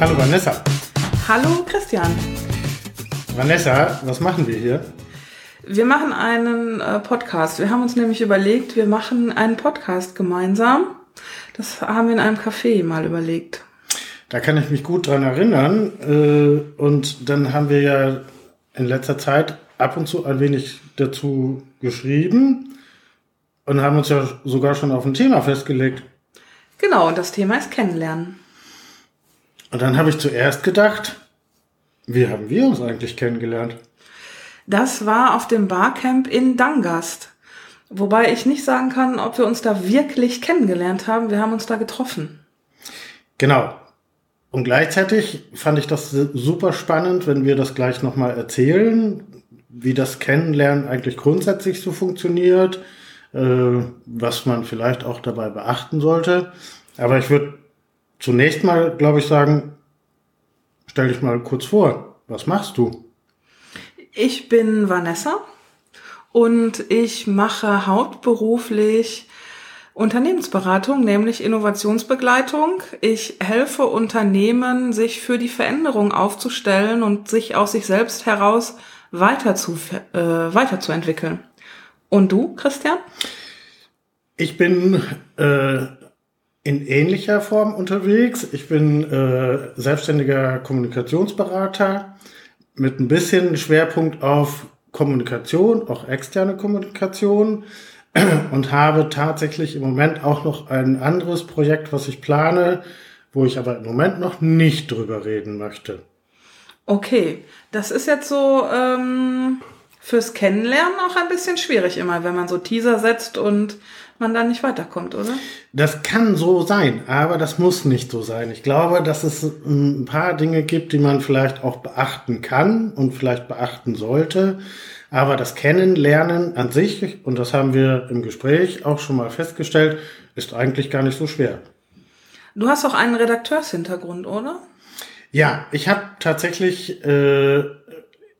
Hallo Vanessa. Hallo Christian. Vanessa, was machen wir hier? Wir machen einen äh, Podcast. Wir haben uns nämlich überlegt, wir machen einen Podcast gemeinsam. Das haben wir in einem Café mal überlegt. Da kann ich mich gut dran erinnern. Äh, und dann haben wir ja in letzter Zeit ab und zu ein wenig dazu geschrieben und haben uns ja sogar schon auf ein Thema festgelegt. Genau, und das Thema ist Kennenlernen. Und dann habe ich zuerst gedacht, wie haben wir uns eigentlich kennengelernt? Das war auf dem Barcamp in Dangast. Wobei ich nicht sagen kann, ob wir uns da wirklich kennengelernt haben. Wir haben uns da getroffen. Genau. Und gleichzeitig fand ich das super spannend, wenn wir das gleich nochmal erzählen, wie das Kennenlernen eigentlich grundsätzlich so funktioniert, äh, was man vielleicht auch dabei beachten sollte. Aber ich würde zunächst mal, glaube ich, sagen, stell dich mal kurz vor. Was machst du? Ich bin Vanessa und ich mache hauptberuflich Unternehmensberatung, nämlich Innovationsbegleitung. Ich helfe Unternehmen, sich für die Veränderung aufzustellen und sich aus sich selbst heraus weiter zu, äh, weiterzuentwickeln. Und du, Christian? Ich bin äh, in ähnlicher Form unterwegs. Ich bin äh, selbstständiger Kommunikationsberater mit ein bisschen Schwerpunkt auf Kommunikation, auch externe Kommunikation und habe tatsächlich im Moment auch noch ein anderes Projekt, was ich plane, wo ich aber im Moment noch nicht drüber reden möchte. Okay, das ist jetzt so ähm, fürs Kennenlernen auch ein bisschen schwierig immer, wenn man so Teaser setzt und man dann nicht weiterkommt, oder? Das kann so sein, aber das muss nicht so sein. Ich glaube, dass es ein paar Dinge gibt, die man vielleicht auch beachten kann und vielleicht beachten sollte. Aber das Kennenlernen an sich, und das haben wir im Gespräch auch schon mal festgestellt, ist eigentlich gar nicht so schwer. Du hast auch einen Redakteurshintergrund, oder? Ja, ich habe tatsächlich äh,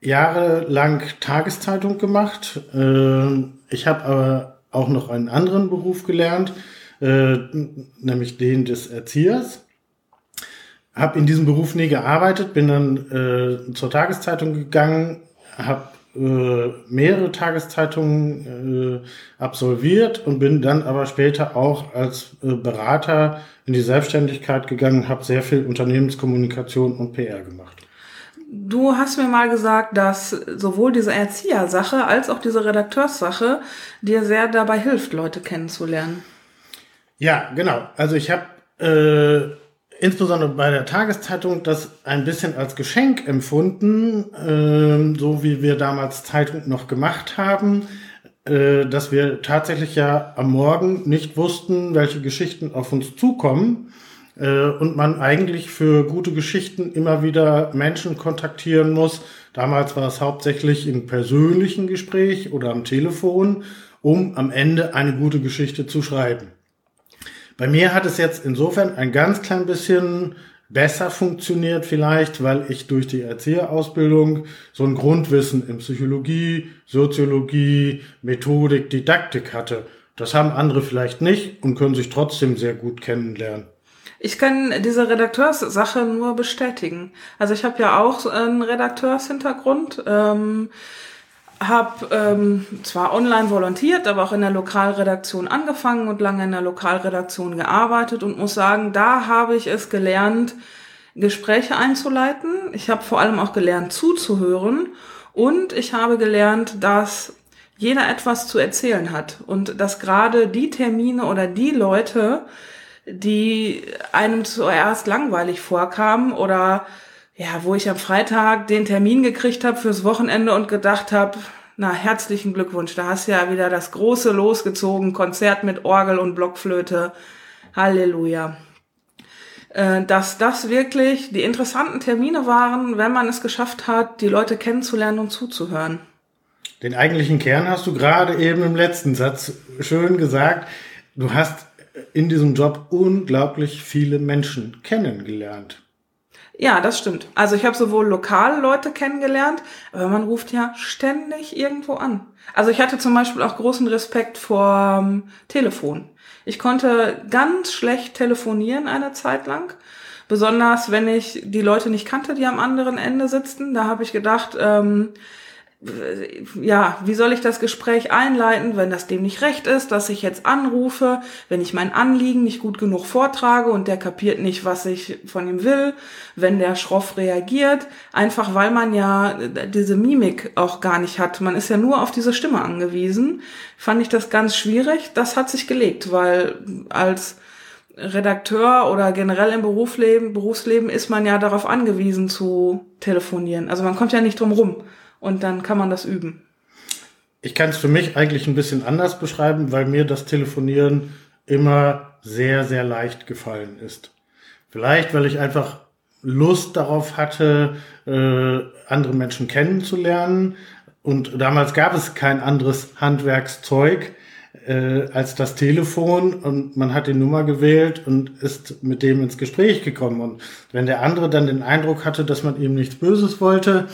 jahrelang Tageszeitung gemacht. Äh, ich habe aber auch noch einen anderen Beruf gelernt, äh, nämlich den des Erziehers. Habe in diesem Beruf nie gearbeitet, bin dann äh, zur Tageszeitung gegangen, habe äh, mehrere Tageszeitungen äh, absolviert und bin dann aber später auch als äh, Berater in die Selbstständigkeit gegangen, habe sehr viel Unternehmenskommunikation und PR gemacht. Du hast mir mal gesagt, dass sowohl diese Erziehersache als auch diese Redakteurssache dir sehr dabei hilft, Leute kennenzulernen. Ja, genau. Also ich habe äh, insbesondere bei der Tageszeitung das ein bisschen als Geschenk empfunden, äh, so wie wir damals Zeitung noch gemacht haben, äh, dass wir tatsächlich ja am Morgen nicht wussten, welche Geschichten auf uns zukommen äh, und man eigentlich für gute Geschichten immer wieder Menschen kontaktieren muss. Damals war es hauptsächlich im persönlichen Gespräch oder am Telefon, um am Ende eine gute Geschichte zu schreiben. Bei mir hat es jetzt insofern ein ganz klein bisschen besser funktioniert vielleicht, weil ich durch die Erzieherausbildung so ein Grundwissen in Psychologie, Soziologie, Methodik, Didaktik hatte. Das haben andere vielleicht nicht und können sich trotzdem sehr gut kennenlernen. Ich kann diese Redakteurssache nur bestätigen. Also ich habe ja auch einen Redakteurshintergrund. Ähm, habe ähm, zwar online volontiert, aber auch in der Lokalredaktion angefangen und lange in der Lokalredaktion gearbeitet und muss sagen, da habe ich es gelernt, Gespräche einzuleiten. Ich habe vor allem auch gelernt, zuzuhören und ich habe gelernt, dass jeder etwas zu erzählen hat und dass gerade die Termine oder die Leute, die einem zuerst langweilig vorkamen oder ja, wo ich am Freitag den Termin gekriegt habe fürs Wochenende und gedacht habe, na, herzlichen Glückwunsch, da hast ja wieder das große losgezogen, Konzert mit Orgel und Blockflöte. Halleluja. Äh, dass das wirklich die interessanten Termine waren, wenn man es geschafft hat, die Leute kennenzulernen und zuzuhören. Den eigentlichen Kern hast du gerade eben im letzten Satz schön gesagt. Du hast in diesem Job unglaublich viele Menschen kennengelernt. Ja, das stimmt. Also ich habe sowohl lokale Leute kennengelernt, aber man ruft ja ständig irgendwo an. Also ich hatte zum Beispiel auch großen Respekt vor Telefon. Ich konnte ganz schlecht telefonieren eine Zeit lang. Besonders wenn ich die Leute nicht kannte, die am anderen Ende sitzen. Da habe ich gedacht, ähm, ja, wie soll ich das Gespräch einleiten, wenn das dem nicht recht ist, dass ich jetzt anrufe, wenn ich mein Anliegen nicht gut genug vortrage und der kapiert nicht, was ich von ihm will, wenn der schroff reagiert, einfach weil man ja diese Mimik auch gar nicht hat. Man ist ja nur auf diese Stimme angewiesen. Fand ich das ganz schwierig. Das hat sich gelegt, weil als Redakteur oder generell im Berufsleben, Berufsleben ist man ja darauf angewiesen zu telefonieren. Also man kommt ja nicht drum rum und dann kann man das üben. Ich kann es für mich eigentlich ein bisschen anders beschreiben, weil mir das Telefonieren immer sehr, sehr leicht gefallen ist. Vielleicht, weil ich einfach Lust darauf hatte, äh, andere Menschen kennenzulernen. Und damals gab es kein anderes Handwerkszeug äh, als das Telefon und man hat die Nummer gewählt und ist mit dem ins Gespräch gekommen. Und wenn der andere dann den Eindruck hatte, dass man ihm nichts Böses wollte,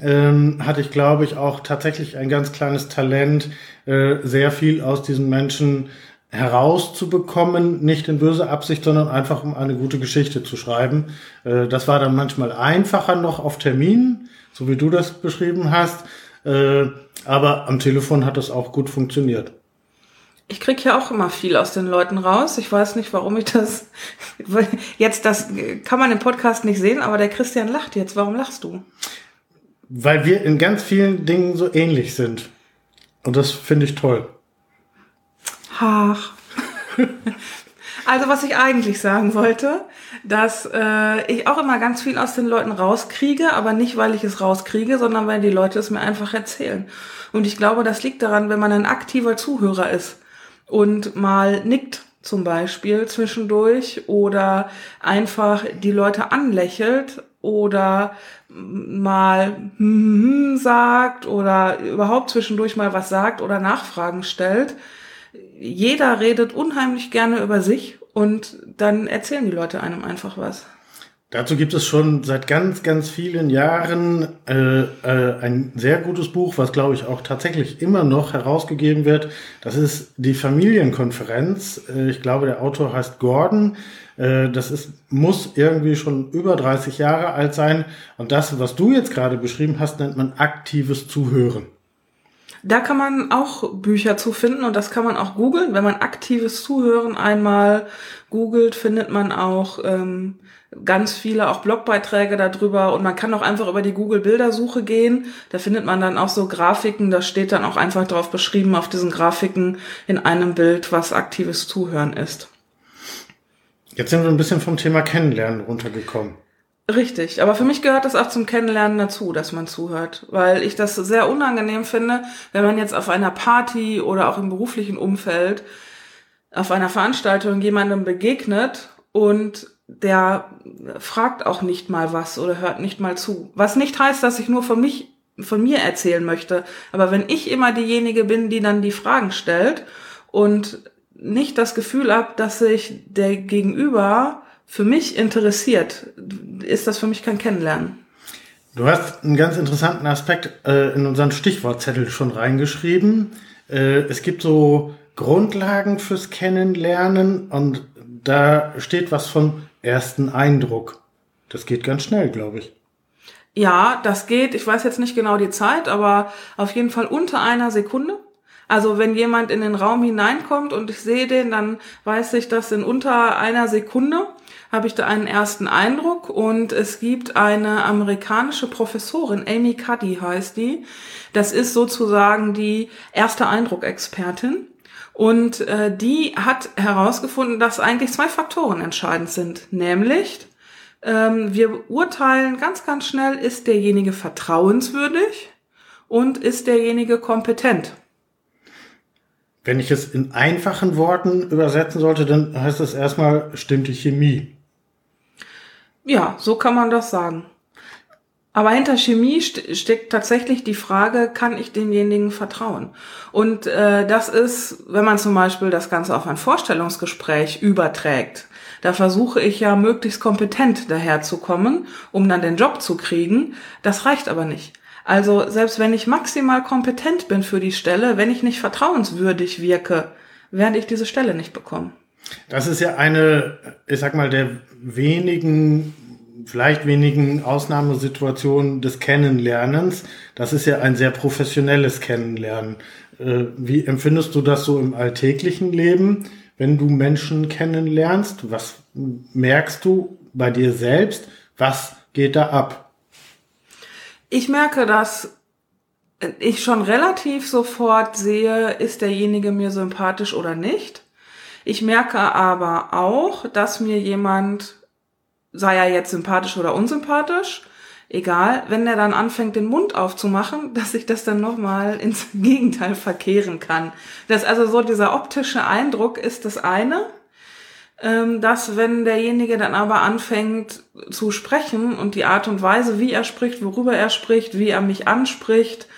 ähm, hatte ich, glaube ich, auch tatsächlich ein ganz kleines Talent, äh, sehr viel aus diesen Menschen herauszubekommen, nicht in böse Absicht, sondern einfach um eine gute Geschichte zu schreiben. Äh, das war dann manchmal einfacher noch auf Termin, so wie du das beschrieben hast. Äh, aber am Telefon hat das auch gut funktioniert. Ich krieg ja auch immer viel aus den Leuten raus. Ich weiß nicht, warum ich das jetzt das kann man im Podcast nicht sehen, aber der Christian lacht jetzt. Warum lachst du? Weil wir in ganz vielen Dingen so ähnlich sind. Und das finde ich toll. Ach. also was ich eigentlich sagen wollte, dass äh, ich auch immer ganz viel aus den Leuten rauskriege, aber nicht, weil ich es rauskriege, sondern weil die Leute es mir einfach erzählen. Und ich glaube, das liegt daran, wenn man ein aktiver Zuhörer ist und mal nickt zum Beispiel zwischendurch oder einfach die Leute anlächelt oder mal hm, sagt oder überhaupt zwischendurch mal was sagt oder Nachfragen stellt. Jeder redet unheimlich gerne über sich und dann erzählen die Leute einem einfach was. Dazu gibt es schon seit ganz, ganz vielen Jahren äh, äh, ein sehr gutes Buch, was, glaube ich, auch tatsächlich immer noch herausgegeben wird. Das ist die Familienkonferenz. Äh, ich glaube, der Autor heißt Gordon. Äh, das ist, muss irgendwie schon über 30 Jahre alt sein. Und das, was du jetzt gerade beschrieben hast, nennt man aktives Zuhören. Da kann man auch Bücher zu finden und das kann man auch googeln. Wenn man aktives Zuhören einmal googelt, findet man auch ähm, ganz viele auch Blogbeiträge darüber und man kann auch einfach über die Google Bildersuche gehen. Da findet man dann auch so Grafiken, da steht dann auch einfach drauf beschrieben auf diesen Grafiken in einem Bild, was aktives Zuhören ist. Jetzt sind wir ein bisschen vom Thema Kennenlernen runtergekommen. Richtig, aber für mich gehört das auch zum Kennenlernen dazu, dass man zuhört, weil ich das sehr unangenehm finde, wenn man jetzt auf einer Party oder auch im beruflichen Umfeld auf einer Veranstaltung jemandem begegnet und der fragt auch nicht mal was oder hört nicht mal zu. Was nicht heißt, dass ich nur von mich, von mir erzählen möchte. Aber wenn ich immer diejenige bin, die dann die Fragen stellt und nicht das Gefühl habe, dass sich der Gegenüber für mich interessiert, ist das für mich kein Kennenlernen. Du hast einen ganz interessanten Aspekt äh, in unseren Stichwortzettel schon reingeschrieben. Äh, es gibt so Grundlagen fürs Kennenlernen und da steht was von ersten Eindruck. Das geht ganz schnell, glaube ich. Ja, das geht. Ich weiß jetzt nicht genau die Zeit, aber auf jeden Fall unter einer Sekunde. Also wenn jemand in den Raum hineinkommt und ich sehe den, dann weiß ich, dass in unter einer Sekunde habe ich da einen ersten Eindruck und es gibt eine amerikanische Professorin, Amy Cuddy heißt die. Das ist sozusagen die erste Eindruckexpertin. Und äh, die hat herausgefunden, dass eigentlich zwei Faktoren entscheidend sind. Nämlich, ähm, wir urteilen ganz, ganz schnell, ist derjenige vertrauenswürdig und ist derjenige kompetent. Wenn ich es in einfachen Worten übersetzen sollte, dann heißt es erstmal, stimmt die Chemie. Ja, so kann man das sagen. Aber hinter Chemie st steckt tatsächlich die Frage, kann ich demjenigen vertrauen? Und äh, das ist, wenn man zum Beispiel das Ganze auf ein Vorstellungsgespräch überträgt, da versuche ich ja möglichst kompetent daherzukommen, um dann den Job zu kriegen. Das reicht aber nicht. Also selbst wenn ich maximal kompetent bin für die Stelle, wenn ich nicht vertrauenswürdig wirke, während ich diese Stelle nicht bekomme. Das ist ja eine, ich sag mal, der wenigen, vielleicht wenigen Ausnahmesituationen des Kennenlernens. Das ist ja ein sehr professionelles Kennenlernen. Äh, wie empfindest du das so im alltäglichen Leben, wenn du Menschen kennenlernst? Was merkst du bei dir selbst? Was geht da ab? Ich merke, dass ich schon relativ sofort sehe, ist derjenige mir sympathisch oder nicht. Ich merke aber auch, dass mir jemand, sei er jetzt sympathisch oder unsympathisch, egal, wenn der dann anfängt, den Mund aufzumachen, dass ich das dann nochmal ins Gegenteil verkehren kann. Das also so dieser optische Eindruck ist das eine, dass wenn derjenige dann aber anfängt zu sprechen und die Art und Weise, wie er spricht, worüber er spricht, wie er mich anspricht,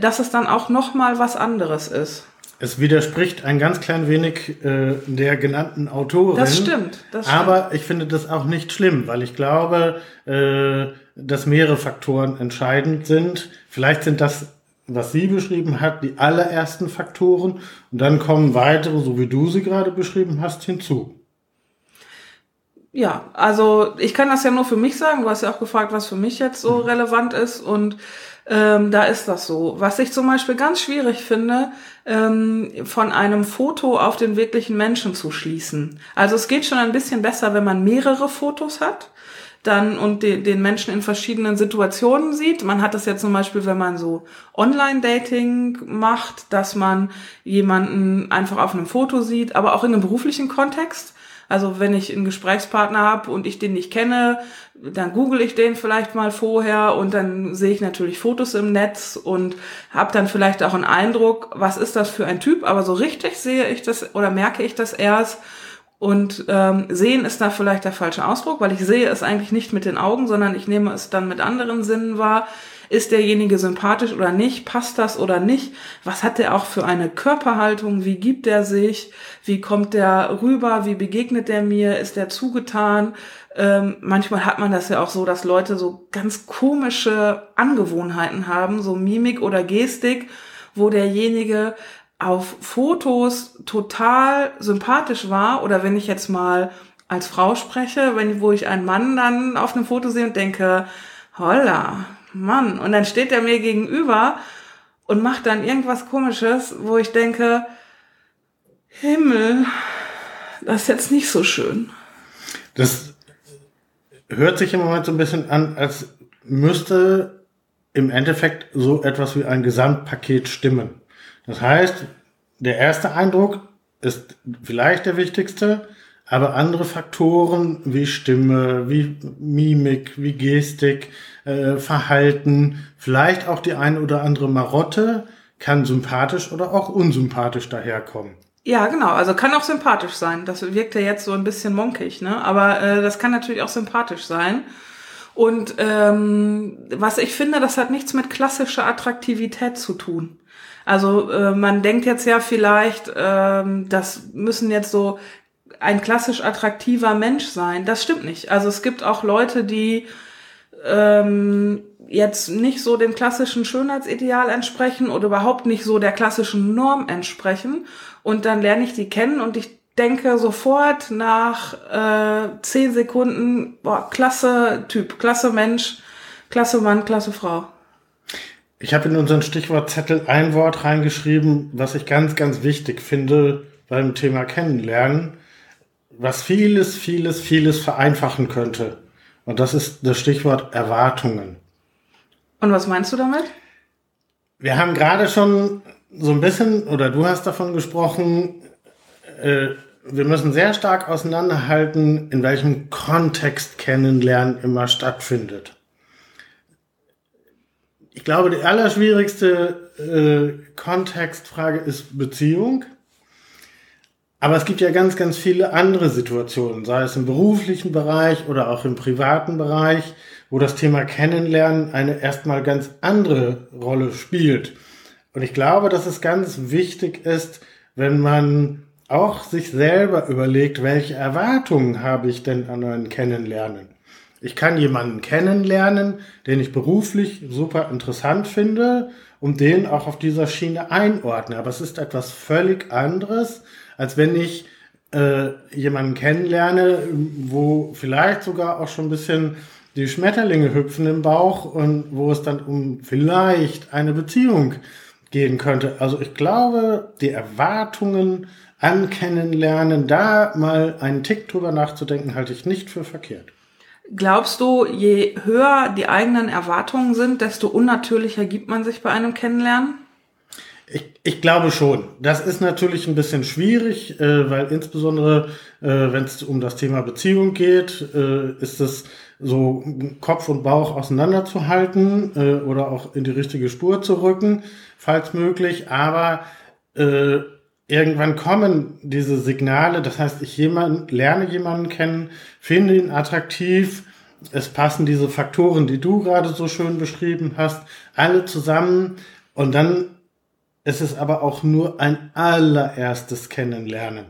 dass es dann auch noch mal was anderes ist. Es widerspricht ein ganz klein wenig äh, der genannten Autorin. Das stimmt. Das stimmt. Aber ich finde das auch nicht schlimm, weil ich glaube, äh, dass mehrere Faktoren entscheidend sind. Vielleicht sind das, was sie beschrieben hat, die allerersten Faktoren. Und dann kommen weitere, so wie du sie gerade beschrieben hast, hinzu. Ja, also ich kann das ja nur für mich sagen. Du hast ja auch gefragt, was für mich jetzt so mhm. relevant ist. Und ähm, da ist das so. Was ich zum Beispiel ganz schwierig finde, ähm, von einem Foto auf den wirklichen Menschen zu schließen. Also es geht schon ein bisschen besser, wenn man mehrere Fotos hat dann und de, den Menschen in verschiedenen Situationen sieht. Man hat das ja zum Beispiel, wenn man so Online-Dating macht, dass man jemanden einfach auf einem Foto sieht, aber auch in einem beruflichen Kontext. Also wenn ich einen Gesprächspartner habe und ich den nicht kenne, dann google ich den vielleicht mal vorher und dann sehe ich natürlich Fotos im Netz und habe dann vielleicht auch einen Eindruck, was ist das für ein Typ, aber so richtig sehe ich das oder merke ich das erst. Und ähm, sehen ist da vielleicht der falsche Ausdruck, weil ich sehe es eigentlich nicht mit den Augen, sondern ich nehme es dann mit anderen Sinnen wahr. Ist derjenige sympathisch oder nicht? Passt das oder nicht? Was hat der auch für eine Körperhaltung? Wie gibt er sich? Wie kommt der rüber? Wie begegnet er mir? Ist der zugetan? Ähm, manchmal hat man das ja auch so, dass Leute so ganz komische Angewohnheiten haben, so Mimik oder Gestik, wo derjenige auf Fotos total sympathisch war oder wenn ich jetzt mal als Frau spreche, wenn, wo ich einen Mann dann auf einem Foto sehe und denke, holla, Mann. Und dann steht er mir gegenüber und macht dann irgendwas komisches, wo ich denke, Himmel, das ist jetzt nicht so schön. Das hört sich im Moment so ein bisschen an, als müsste im Endeffekt so etwas wie ein Gesamtpaket stimmen. Das heißt, der erste Eindruck ist vielleicht der wichtigste, aber andere Faktoren wie Stimme, wie Mimik, wie Gestik, äh, Verhalten, vielleicht auch die eine oder andere Marotte kann sympathisch oder auch unsympathisch daherkommen. Ja, genau. Also kann auch sympathisch sein. Das wirkt ja jetzt so ein bisschen monkig, ne? Aber äh, das kann natürlich auch sympathisch sein. Und ähm, was ich finde, das hat nichts mit klassischer Attraktivität zu tun. Also äh, man denkt jetzt ja vielleicht, ähm, das müssen jetzt so ein klassisch attraktiver Mensch sein. Das stimmt nicht. Also es gibt auch Leute, die ähm, jetzt nicht so dem klassischen Schönheitsideal entsprechen oder überhaupt nicht so der klassischen Norm entsprechen. Und dann lerne ich die kennen und ich denke sofort nach äh, zehn Sekunden, boah, klasse Typ, klasse Mensch, klasse Mann, klasse Frau. Ich habe in unseren Stichwortzettel ein Wort reingeschrieben, was ich ganz, ganz wichtig finde beim Thema Kennenlernen, was vieles, vieles, vieles vereinfachen könnte. Und das ist das Stichwort Erwartungen. Und was meinst du damit? Wir haben gerade schon so ein bisschen, oder du hast davon gesprochen, äh, wir müssen sehr stark auseinanderhalten, in welchem Kontext Kennenlernen immer stattfindet. Ich glaube, die allerschwierigste äh, Kontextfrage ist Beziehung. Aber es gibt ja ganz, ganz viele andere Situationen, sei es im beruflichen Bereich oder auch im privaten Bereich, wo das Thema Kennenlernen eine erstmal ganz andere Rolle spielt. Und ich glaube, dass es ganz wichtig ist, wenn man auch sich selber überlegt, welche Erwartungen habe ich denn an ein Kennenlernen. Ich kann jemanden kennenlernen, den ich beruflich super interessant finde und den auch auf dieser Schiene einordne. Aber es ist etwas völlig anderes, als wenn ich äh, jemanden kennenlerne, wo vielleicht sogar auch schon ein bisschen die Schmetterlinge hüpfen im Bauch und wo es dann um vielleicht eine Beziehung gehen könnte. Also ich glaube, die Erwartungen an Kennenlernen, da mal einen Tick drüber nachzudenken, halte ich nicht für verkehrt. Glaubst du, je höher die eigenen Erwartungen sind, desto unnatürlicher gibt man sich bei einem Kennenlernen? Ich, ich glaube schon. Das ist natürlich ein bisschen schwierig, äh, weil insbesondere, äh, wenn es um das Thema Beziehung geht, äh, ist es so Kopf und Bauch auseinanderzuhalten äh, oder auch in die richtige Spur zu rücken, falls möglich. Aber äh, irgendwann kommen diese Signale. Das heißt, ich jemand, lerne jemanden kennen, finde ihn attraktiv. Es passen diese Faktoren, die du gerade so schön beschrieben hast, alle zusammen. Und dann es ist aber auch nur ein allererstes Kennenlernen.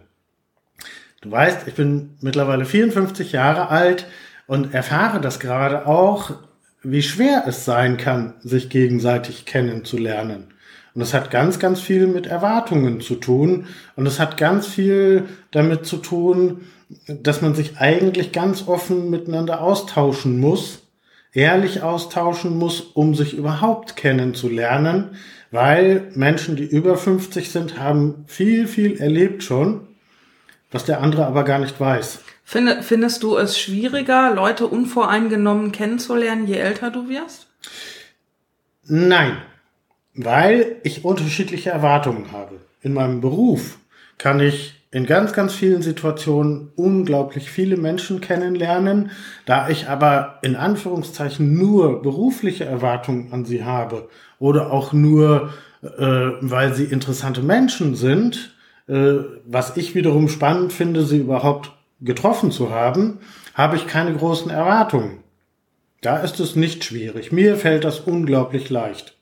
Du weißt, ich bin mittlerweile 54 Jahre alt und erfahre das gerade auch, wie schwer es sein kann, sich gegenseitig kennenzulernen. Und es hat ganz, ganz viel mit Erwartungen zu tun. Und es hat ganz viel damit zu tun, dass man sich eigentlich ganz offen miteinander austauschen muss, ehrlich austauschen muss, um sich überhaupt kennenzulernen weil Menschen, die über 50 sind, haben viel, viel erlebt schon, was der andere aber gar nicht weiß. Finde, findest du es schwieriger, Leute unvoreingenommen kennenzulernen, je älter du wirst? Nein, weil ich unterschiedliche Erwartungen habe. In meinem Beruf kann ich in ganz, ganz vielen Situationen unglaublich viele Menschen kennenlernen. Da ich aber in Anführungszeichen nur berufliche Erwartungen an sie habe oder auch nur, äh, weil sie interessante Menschen sind, äh, was ich wiederum spannend finde, sie überhaupt getroffen zu haben, habe ich keine großen Erwartungen. Da ist es nicht schwierig. Mir fällt das unglaublich leicht.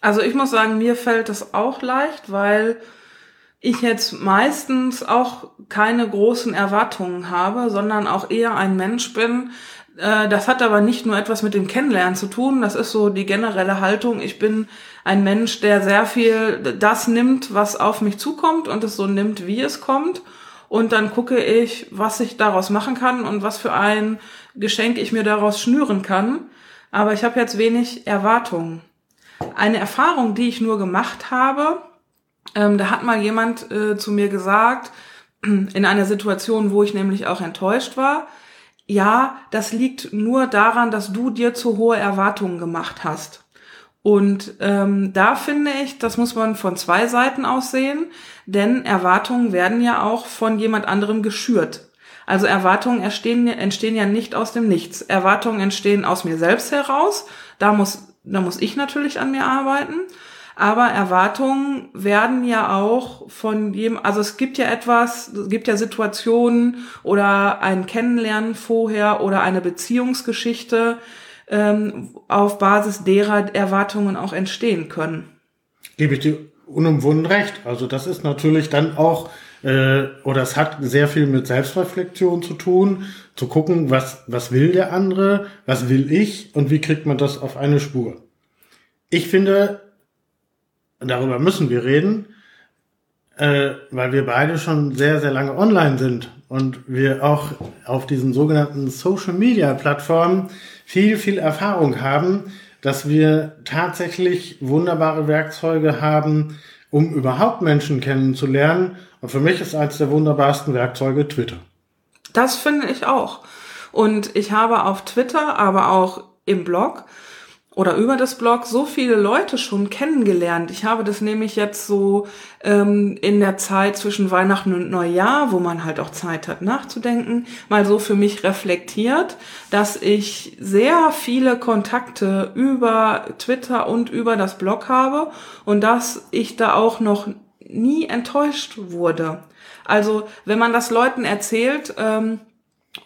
Also ich muss sagen, mir fällt das auch leicht, weil ich jetzt meistens auch keine großen Erwartungen habe, sondern auch eher ein Mensch bin. Äh, das hat aber nicht nur etwas mit dem Kennenlernen zu tun, das ist so die generelle Haltung. Ich bin ein Mensch, der sehr viel das nimmt, was auf mich zukommt und es so nimmt, wie es kommt. Und dann gucke ich, was ich daraus machen kann und was für ein Geschenk ich mir daraus schnüren kann. Aber ich habe jetzt wenig Erwartungen. Eine Erfahrung, die ich nur gemacht habe, ähm, da hat mal jemand äh, zu mir gesagt, in einer Situation, wo ich nämlich auch enttäuscht war, ja, das liegt nur daran, dass du dir zu hohe Erwartungen gemacht hast. Und ähm, da finde ich, das muss man von zwei Seiten aus sehen, denn Erwartungen werden ja auch von jemand anderem geschürt. Also Erwartungen entstehen, entstehen ja nicht aus dem Nichts. Erwartungen entstehen aus mir selbst heraus. Da muss, da muss ich natürlich an mir arbeiten. Aber Erwartungen werden ja auch von jedem, also es gibt ja etwas, es gibt ja Situationen oder ein Kennenlernen vorher oder eine Beziehungsgeschichte, ähm, auf Basis derer Erwartungen auch entstehen können. Gebe ich dir unumwunden recht. Also das ist natürlich dann auch, äh, oder es hat sehr viel mit Selbstreflexion zu tun, zu gucken, was, was will der andere, was will ich und wie kriegt man das auf eine Spur. Ich finde, darüber müssen wir reden, äh, weil wir beide schon sehr, sehr lange online sind und wir auch auf diesen sogenannten Social Media Plattformen viel, viel Erfahrung haben, dass wir tatsächlich wunderbare Werkzeuge haben, um überhaupt Menschen kennenzulernen. Und für mich ist eines der wunderbarsten Werkzeuge Twitter. Das finde ich auch. Und ich habe auf Twitter, aber auch im Blog oder über das Blog so viele Leute schon kennengelernt. Ich habe das nämlich jetzt so ähm, in der Zeit zwischen Weihnachten und Neujahr, wo man halt auch Zeit hat nachzudenken, mal so für mich reflektiert, dass ich sehr viele Kontakte über Twitter und über das Blog habe und dass ich da auch noch nie enttäuscht wurde. Also wenn man das Leuten erzählt, ähm,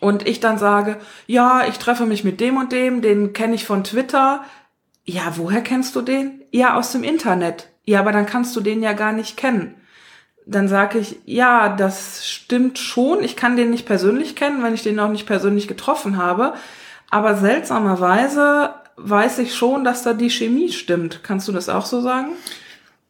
und ich dann sage, ja, ich treffe mich mit dem und dem, den kenne ich von Twitter. Ja, woher kennst du den? Ja, aus dem Internet. Ja, aber dann kannst du den ja gar nicht kennen. Dann sage ich, ja, das stimmt schon. Ich kann den nicht persönlich kennen, wenn ich den noch nicht persönlich getroffen habe. Aber seltsamerweise weiß ich schon, dass da die Chemie stimmt. Kannst du das auch so sagen?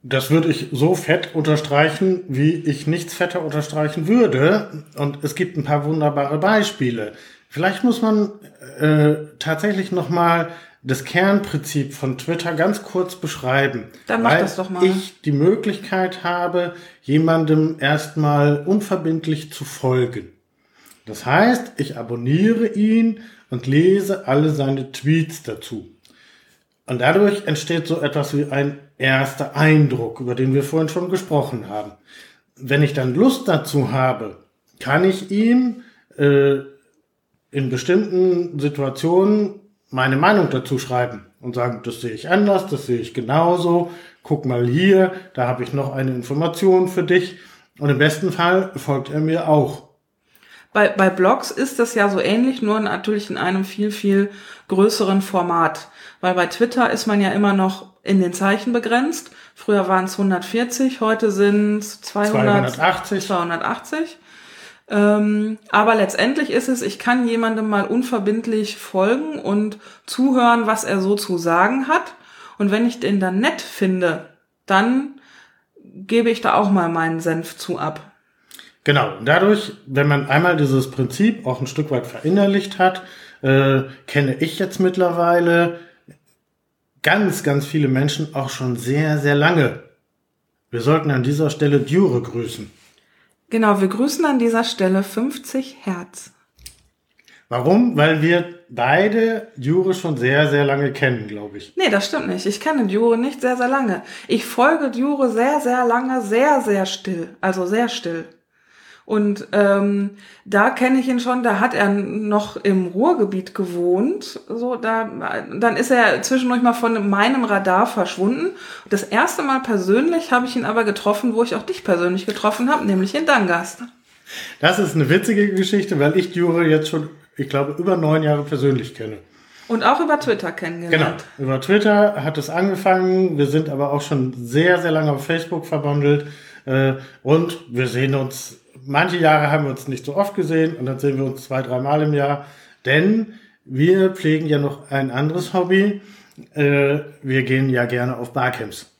Das würde ich so fett unterstreichen, wie ich nichts fetter unterstreichen würde. Und es gibt ein paar wunderbare Beispiele. Vielleicht muss man äh, tatsächlich noch mal das Kernprinzip von Twitter ganz kurz beschreiben. Dann mach weil das doch mal. ich die Möglichkeit habe, jemandem erstmal unverbindlich zu folgen. Das heißt, ich abonniere ihn und lese alle seine Tweets dazu. Und dadurch entsteht so etwas wie ein erster Eindruck, über den wir vorhin schon gesprochen haben. Wenn ich dann Lust dazu habe, kann ich ihm äh, in bestimmten Situationen meine Meinung dazu schreiben und sagen, das sehe ich anders, das sehe ich genauso, guck mal hier, da habe ich noch eine Information für dich. Und im besten Fall folgt er mir auch. Bei, bei Blogs ist das ja so ähnlich, nur natürlich in einem viel, viel größeren Format. Weil bei Twitter ist man ja immer noch in den Zeichen begrenzt. Früher waren es 140, heute sind es 280. 280. Ähm, aber letztendlich ist es, ich kann jemandem mal unverbindlich folgen und zuhören, was er so zu sagen hat. Und wenn ich den dann nett finde, dann gebe ich da auch mal meinen Senf zu ab. Genau. Und dadurch, wenn man einmal dieses Prinzip auch ein Stück weit verinnerlicht hat, äh, kenne ich jetzt mittlerweile ganz, ganz viele Menschen auch schon sehr, sehr lange. Wir sollten an dieser Stelle Dure grüßen. Genau, wir grüßen an dieser Stelle 50 Hertz. Warum? Weil wir beide Dure schon sehr, sehr lange kennen, glaube ich. Nee, das stimmt nicht. Ich kenne Dure nicht sehr, sehr lange. Ich folge Dure sehr, sehr lange, sehr, sehr still. Also sehr still. Und ähm, da kenne ich ihn schon, da hat er noch im Ruhrgebiet gewohnt. So, da, dann ist er zwischendurch mal von meinem Radar verschwunden. Das erste Mal persönlich habe ich ihn aber getroffen, wo ich auch dich persönlich getroffen habe, nämlich in Dangast. Das ist eine witzige Geschichte, weil ich Dure jetzt schon, ich glaube, über neun Jahre persönlich kenne. Und auch über Twitter kennengelernt. Genau, über Twitter hat es angefangen. Wir sind aber auch schon sehr, sehr lange auf Facebook verbandelt. Äh, und wir sehen uns manche Jahre haben wir uns nicht so oft gesehen und dann sehen wir uns zwei, dreimal im Jahr, denn wir pflegen ja noch ein anderes Hobby. Äh, wir gehen ja gerne auf Barcamps.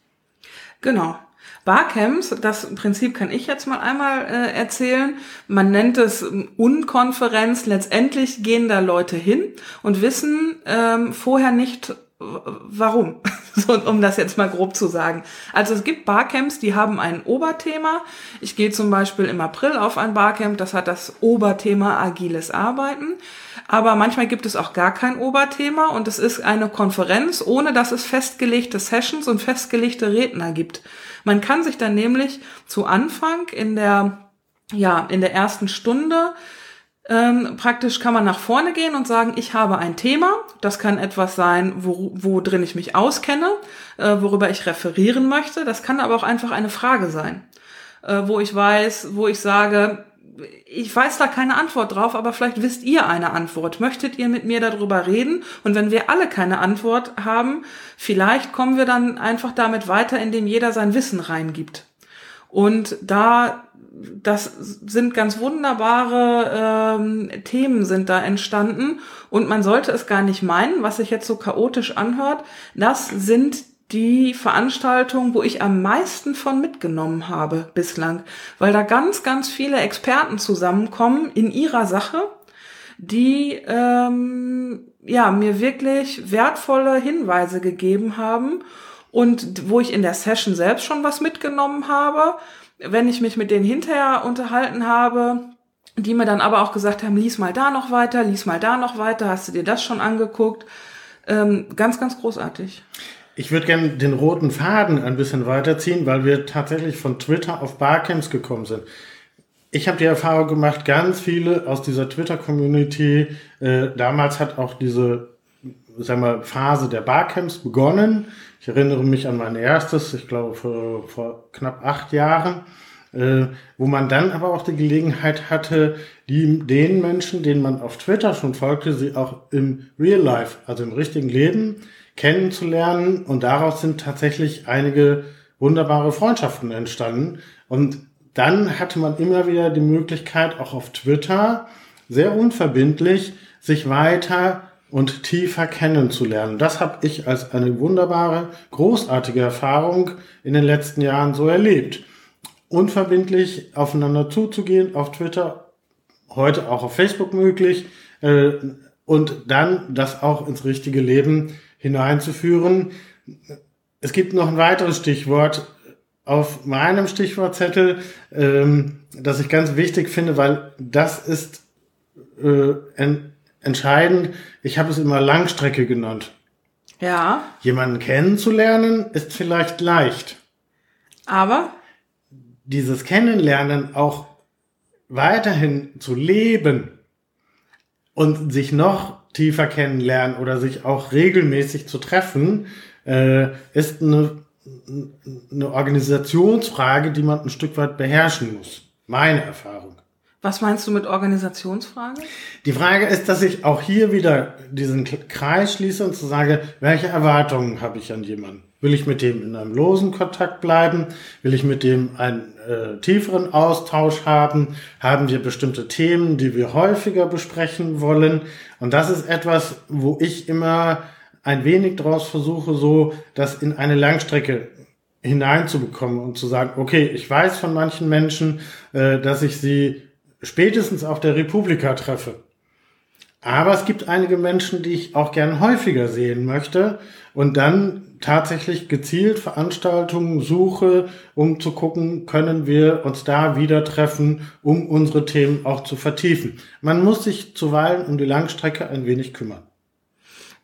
Genau. Barcamps, das Prinzip kann ich jetzt mal einmal äh, erzählen. Man nennt es Unkonferenz. Letztendlich gehen da Leute hin und wissen ähm, vorher nicht, warum? so, um das jetzt mal grob zu sagen. Also es gibt Barcamps, die haben ein Oberthema. Ich gehe zum Beispiel im April auf ein Barcamp, das hat das Oberthema agiles Arbeiten. Aber manchmal gibt es auch gar kein Oberthema und es ist eine Konferenz, ohne dass es festgelegte Sessions und festgelegte Redner gibt. Man kann sich dann nämlich zu Anfang in der, ja, in der ersten Stunde ähm, praktisch kann man nach vorne gehen und sagen, ich habe ein Thema. Das kann etwas sein, wo, wo drin ich mich auskenne, äh, worüber ich referieren möchte. Das kann aber auch einfach eine Frage sein, äh, wo ich weiß, wo ich sage, ich weiß da keine Antwort drauf, aber vielleicht wisst ihr eine Antwort. Möchtet ihr mit mir darüber reden? Und wenn wir alle keine Antwort haben, vielleicht kommen wir dann einfach damit weiter, indem jeder sein Wissen reingibt. Und da das sind ganz wunderbare ähm, Themen sind da entstanden. Und man sollte es gar nicht meinen, was sich jetzt so chaotisch anhört. Das sind die Veranstaltungen, wo ich am meisten von mitgenommen habe bislang, weil da ganz, ganz viele Experten zusammenkommen in ihrer Sache, die ähm, ja mir wirklich wertvolle Hinweise gegeben haben und wo ich in der Session selbst schon was mitgenommen habe wenn ich mich mit denen hinterher unterhalten habe, die mir dann aber auch gesagt haben, lies mal da noch weiter, lies mal da noch weiter, hast du dir das schon angeguckt? Ähm, ganz, ganz großartig. Ich würde gerne den roten Faden ein bisschen weiterziehen, weil wir tatsächlich von Twitter auf Barcamps gekommen sind. Ich habe die Erfahrung gemacht, ganz viele aus dieser Twitter-Community, äh, damals hat auch diese sagen wir, Phase der Barcamps begonnen. Ich erinnere mich an mein erstes, ich glaube vor, vor knapp acht Jahren, äh, wo man dann aber auch die Gelegenheit hatte, die, den Menschen, denen man auf Twitter schon folgte, sie auch im Real Life, also im richtigen Leben, kennenzulernen. Und daraus sind tatsächlich einige wunderbare Freundschaften entstanden. Und dann hatte man immer wieder die Möglichkeit, auch auf Twitter sehr unverbindlich sich weiter und tiefer kennenzulernen. Das habe ich als eine wunderbare, großartige Erfahrung in den letzten Jahren so erlebt. Unverbindlich aufeinander zuzugehen auf Twitter, heute auch auf Facebook möglich, äh, und dann das auch ins richtige Leben hineinzuführen. Es gibt noch ein weiteres Stichwort auf meinem Stichwortzettel, ähm, das ich ganz wichtig finde, weil das ist äh, en entscheidend. Ich habe es immer Langstrecke genannt. Ja. Jemanden kennenzulernen ist vielleicht leicht. Aber? Dieses Kennenlernen auch weiterhin zu leben und sich noch tiefer kennenlernen oder sich auch regelmäßig zu treffen, äh, ist eine, eine Organisationsfrage, die man ein Stück weit beherrschen muss. Meine Erfahrung. Was meinst du mit Organisationsfrage? Die Frage ist, dass ich auch hier wieder diesen Kreis schließe und zu sage, welche Erwartungen habe ich an jemanden? Will ich mit dem in einem losen Kontakt bleiben? Will ich mit dem einen äh, tieferen Austausch haben? Haben wir bestimmte Themen, die wir häufiger besprechen wollen? Und das ist etwas, wo ich immer ein wenig daraus versuche, so das in eine Langstrecke hineinzubekommen und zu sagen, okay, ich weiß von manchen Menschen, äh, dass ich sie spätestens auf der Republika treffe. Aber es gibt einige Menschen, die ich auch gern häufiger sehen möchte und dann tatsächlich gezielt Veranstaltungen suche, um zu gucken, können wir uns da wieder treffen, um unsere Themen auch zu vertiefen. Man muss sich zuweilen um die Langstrecke ein wenig kümmern.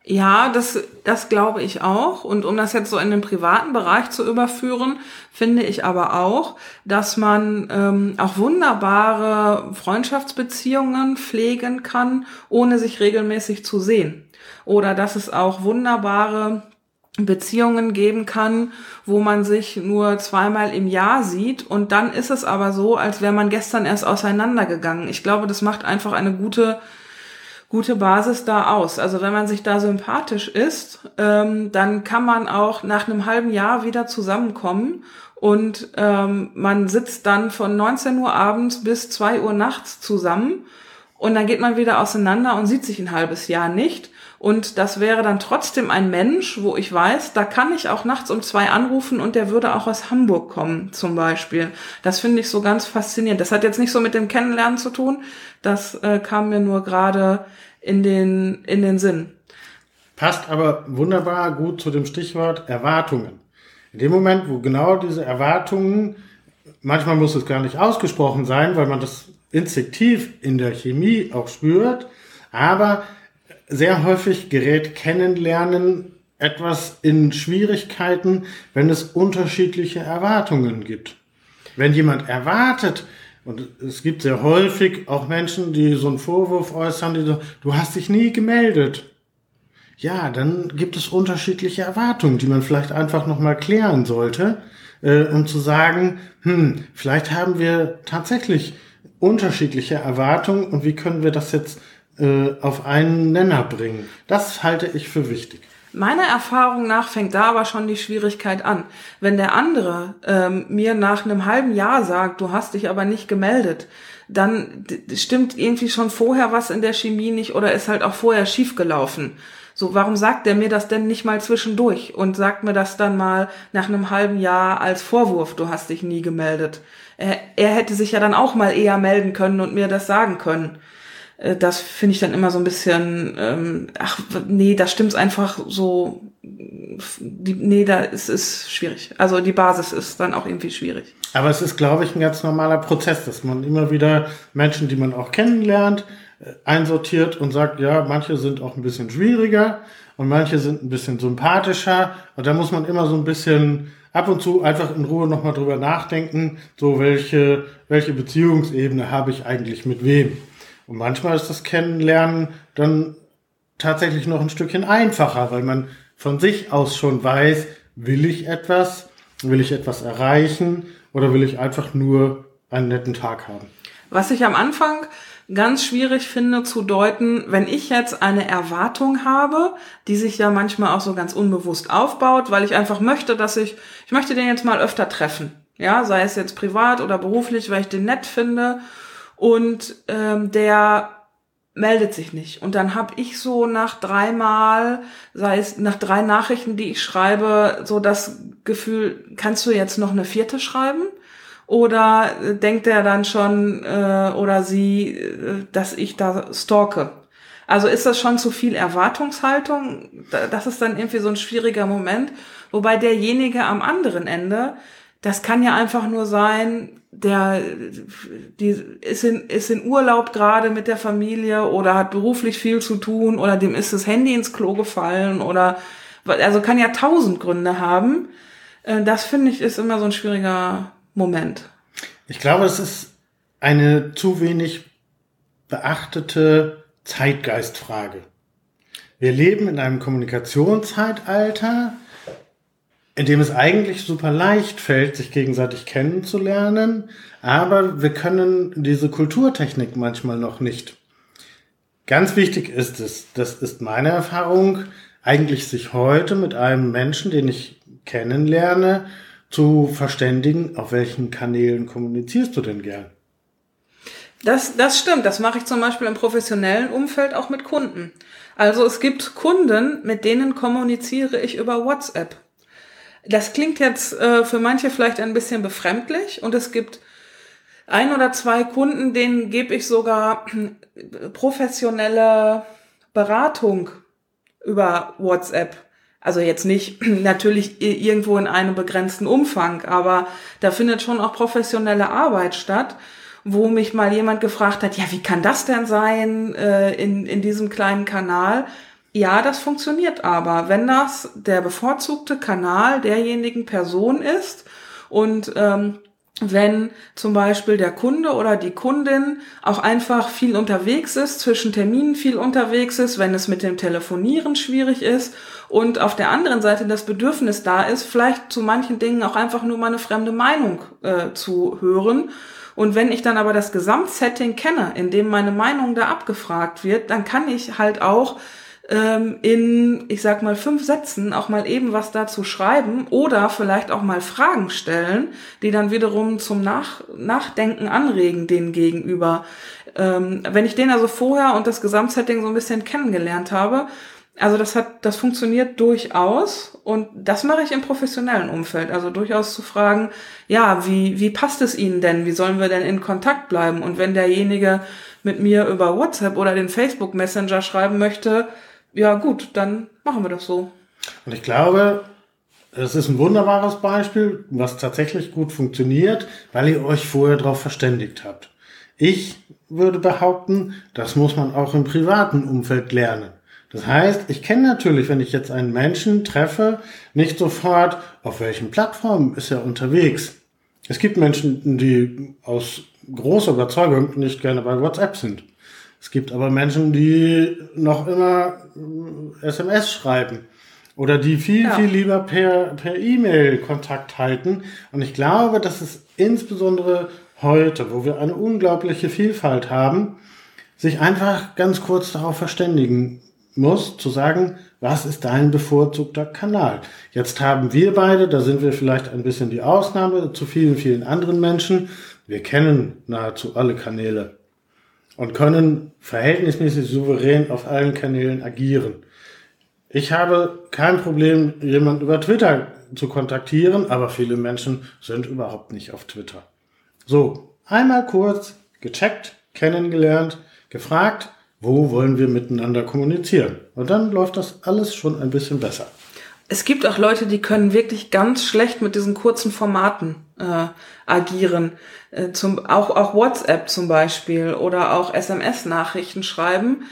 Ja, das, das glaube ich auch. Und um das jetzt so in den privaten Bereich zu überführen, finde ich aber auch, dass man ähm, auch wunderbare Freundschaftsbeziehungen pflegen kann, ohne sich regelmäßig zu sehen. Oder dass es auch wunderbare Beziehungen geben kann, wo man sich nur zweimal im Jahr sieht und dann ist es aber so, als wäre man gestern erst auseinandergegangen. Ich glaube, das macht einfach eine gute gute Basis da aus. Also wenn man sich da sympathisch ist, ähm, dann kann man auch nach einem halben Jahr wieder zusammenkommen und ähm, man sitzt dann von 19 Uhr abends bis 2 Uhr nachts zusammen und dann geht man wieder auseinander und sieht sich ein halbes Jahr nicht. Und das wäre dann trotzdem ein Mensch, wo ich weiß, da kann ich auch nachts um zwei anrufen und der würde auch aus Hamburg kommen, zum Beispiel. Das finde ich so ganz faszinierend. Das hat jetzt nicht so mit dem Kennenlernen zu tun. Das äh, kam mir nur gerade in den, in den Sinn. Passt aber wunderbar gut zu dem Stichwort Erwartungen. In dem Moment, wo genau diese Erwartungen, manchmal muss es gar nicht ausgesprochen sein, weil man das instinktiv in der Chemie auch spürt, aber sehr häufig gerät Kennenlernen etwas in Schwierigkeiten, wenn es unterschiedliche Erwartungen gibt. Wenn jemand erwartet, und es gibt sehr häufig auch Menschen, die so einen Vorwurf äußern, die so, du hast dich nie gemeldet. Ja, dann gibt es unterschiedliche Erwartungen, die man vielleicht einfach nochmal klären sollte, äh, um zu sagen, hm, vielleicht haben wir tatsächlich unterschiedliche Erwartungen und wie können wir das jetzt äh, auf einen Nenner bringen. Das halte ich für wichtig. Meiner Erfahrung nach fängt da aber schon die Schwierigkeit an. Wenn der andere ähm, mir nach einem halben Jahr sagt, du hast dich aber nicht gemeldet, dann stimmt irgendwie schon vorher was in der Chemie nicht oder ist halt auch vorher schiefgelaufen. So, warum sagt er mir das denn nicht mal zwischendurch und sagt mir das dann mal nach einem halben Jahr als Vorwurf, du hast dich nie gemeldet? Er, er hätte sich ja dann auch mal eher melden können und mir das sagen können. Äh, das finde ich dann immer so ein bisschen, ähm, ach nee, da stimmt's einfach so, die, nee, da ist es schwierig. Also die Basis ist dann auch irgendwie schwierig. Aber es ist, glaube ich, ein ganz normaler Prozess, dass man immer wieder Menschen, die man auch kennenlernt, äh, einsortiert und sagt, ja, manche sind auch ein bisschen schwieriger und manche sind ein bisschen sympathischer. Und da muss man immer so ein bisschen ab und zu einfach in Ruhe nochmal drüber nachdenken, so welche, welche Beziehungsebene habe ich eigentlich mit wem. Und manchmal ist das Kennenlernen dann tatsächlich noch ein Stückchen einfacher, weil man von sich aus schon weiß, will ich etwas, will ich etwas erreichen oder will ich einfach nur einen netten Tag haben. Was ich am Anfang ganz schwierig finde zu deuten, wenn ich jetzt eine Erwartung habe, die sich ja manchmal auch so ganz unbewusst aufbaut, weil ich einfach möchte, dass ich, ich möchte den jetzt mal öfter treffen. Ja, sei es jetzt privat oder beruflich, weil ich den nett finde und ähm, der meldet sich nicht. Und dann habe ich so nach dreimal, sei es nach drei Nachrichten, die ich schreibe, so das Gefühl, kannst du jetzt noch eine vierte schreiben? Oder äh, denkt er dann schon äh, oder sie, äh, dass ich da stalke? Also ist das schon zu viel Erwartungshaltung? Das ist dann irgendwie so ein schwieriger Moment. Wobei derjenige am anderen Ende, das kann ja einfach nur sein, der die ist in, ist in Urlaub gerade mit der Familie oder hat beruflich viel zu tun oder dem ist das Handy ins Klo gefallen oder also kann ja tausend Gründe haben. Äh, das finde ich ist immer so ein schwieriger Moment. Ich glaube, es ist eine zu wenig beachtete Zeitgeistfrage. Wir leben in einem Kommunikationszeitalter, in dem es eigentlich super leicht fällt, sich gegenseitig kennenzulernen, aber wir können diese Kulturtechnik manchmal noch nicht. Ganz wichtig ist es, das ist meine Erfahrung, eigentlich sich heute mit einem Menschen, den ich kennenlerne, zu verständigen, auf welchen Kanälen kommunizierst du denn gern? Das, das stimmt. Das mache ich zum Beispiel im professionellen Umfeld auch mit Kunden. Also es gibt Kunden, mit denen kommuniziere ich über WhatsApp. Das klingt jetzt äh, für manche vielleicht ein bisschen befremdlich und es gibt ein oder zwei Kunden, denen gebe ich sogar professionelle Beratung über WhatsApp. Also jetzt nicht natürlich irgendwo in einem begrenzten Umfang, aber da findet schon auch professionelle Arbeit statt, wo mich mal jemand gefragt hat, ja, wie kann das denn sein äh, in, in diesem kleinen Kanal? Ja, das funktioniert aber, wenn das der bevorzugte Kanal derjenigen Person ist und ähm, wenn zum Beispiel der Kunde oder die Kundin auch einfach viel unterwegs ist, zwischen Terminen viel unterwegs ist, wenn es mit dem Telefonieren schwierig ist und auf der anderen Seite das Bedürfnis da ist, vielleicht zu manchen Dingen auch einfach nur mal eine fremde Meinung äh, zu hören. Und wenn ich dann aber das Gesamtsetting kenne, in dem meine Meinung da abgefragt wird, dann kann ich halt auch ähm, in, ich sag mal, fünf Sätzen auch mal eben was dazu schreiben oder vielleicht auch mal Fragen stellen, die dann wiederum zum Nach Nachdenken anregen, den gegenüber. Ähm, wenn ich den also vorher und das Gesamtsetting so ein bisschen kennengelernt habe, also das hat, das funktioniert durchaus und das mache ich im professionellen Umfeld. Also durchaus zu fragen, ja, wie, wie passt es Ihnen denn? Wie sollen wir denn in Kontakt bleiben? Und wenn derjenige mit mir über WhatsApp oder den Facebook Messenger schreiben möchte, ja gut, dann machen wir das so. Und ich glaube, es ist ein wunderbares Beispiel, was tatsächlich gut funktioniert, weil ihr euch vorher darauf verständigt habt. Ich würde behaupten, das muss man auch im privaten Umfeld lernen. Das heißt, ich kenne natürlich, wenn ich jetzt einen Menschen treffe, nicht sofort, auf welchen Plattformen ist er unterwegs. Es gibt Menschen, die aus großer Überzeugung nicht gerne bei WhatsApp sind. Es gibt aber Menschen, die noch immer SMS äh, schreiben oder die viel, ja. viel lieber per, per E-Mail Kontakt halten. Und ich glaube, dass es insbesondere heute, wo wir eine unglaubliche Vielfalt haben, sich einfach ganz kurz darauf verständigen muss, zu sagen, was ist dein bevorzugter Kanal? Jetzt haben wir beide, da sind wir vielleicht ein bisschen die Ausnahme zu vielen, vielen anderen Menschen. Wir kennen nahezu alle Kanäle und können verhältnismäßig souverän auf allen Kanälen agieren. Ich habe kein Problem, jemanden über Twitter zu kontaktieren, aber viele Menschen sind überhaupt nicht auf Twitter. So, einmal kurz gecheckt, kennengelernt, gefragt, wo wollen wir miteinander kommunizieren? Und dann läuft das alles schon ein bisschen besser. Es gibt auch Leute, die können wirklich ganz schlecht mit diesen kurzen Formaten äh, agieren. Äh, zum, auch, auch WhatsApp zum Beispiel oder auch SMS-Nachrichten schreiben.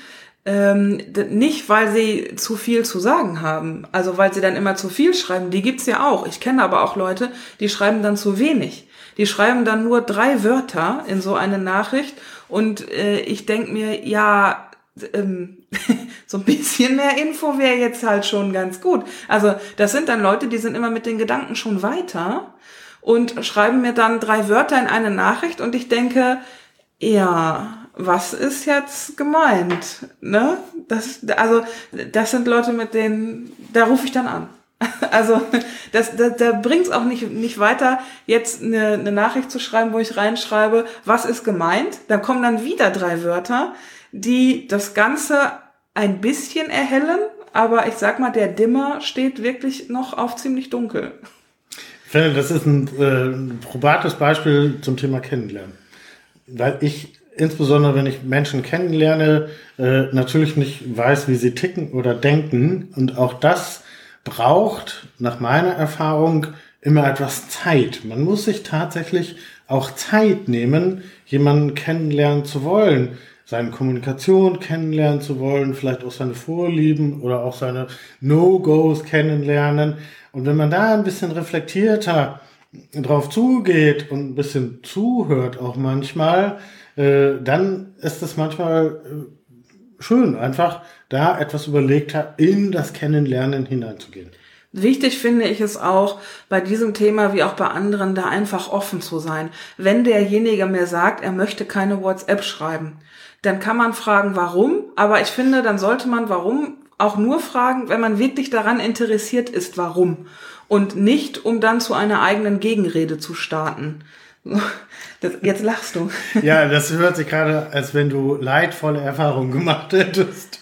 Ähm, nicht, weil sie zu viel zu sagen haben, also weil sie dann immer zu viel schreiben, die gibt's ja auch. Ich kenne aber auch Leute, die schreiben dann zu wenig. Die schreiben dann nur drei Wörter in so eine Nachricht und äh, ich denk mir, ja, ähm, so ein bisschen mehr Info wäre jetzt halt schon ganz gut. Also das sind dann Leute, die sind immer mit den Gedanken schon weiter und schreiben mir dann drei Wörter in eine Nachricht und ich denke, ja, was ist jetzt gemeint? Ne? Das, also, das sind Leute, mit denen, da rufe ich dann an. Also, das, da, da bringt es auch nicht, nicht weiter, jetzt eine, eine Nachricht zu schreiben, wo ich reinschreibe, was ist gemeint? Dann kommen dann wieder drei Wörter. Die das Ganze ein bisschen erhellen, aber ich sag mal, der Dimmer steht wirklich noch auf ziemlich dunkel. Ich finde, das ist ein, äh, probates Beispiel zum Thema Kennenlernen. Weil ich, insbesondere wenn ich Menschen kennenlerne, äh, natürlich nicht weiß, wie sie ticken oder denken. Und auch das braucht, nach meiner Erfahrung, immer etwas Zeit. Man muss sich tatsächlich auch Zeit nehmen, jemanden kennenlernen zu wollen seine Kommunikation kennenlernen zu wollen, vielleicht auch seine Vorlieben oder auch seine No-Gos kennenlernen. Und wenn man da ein bisschen reflektierter drauf zugeht und ein bisschen zuhört auch manchmal, äh, dann ist es manchmal äh, schön, einfach da etwas überlegter in das Kennenlernen hineinzugehen. Wichtig finde ich es auch, bei diesem Thema wie auch bei anderen, da einfach offen zu sein. Wenn derjenige mir sagt, er möchte keine WhatsApp schreiben, dann kann man fragen, warum. Aber ich finde, dann sollte man warum auch nur fragen, wenn man wirklich daran interessiert ist, warum. Und nicht, um dann zu einer eigenen Gegenrede zu starten. Das, jetzt lachst du. Ja, das hört sich gerade, als wenn du leidvolle Erfahrungen gemacht hättest.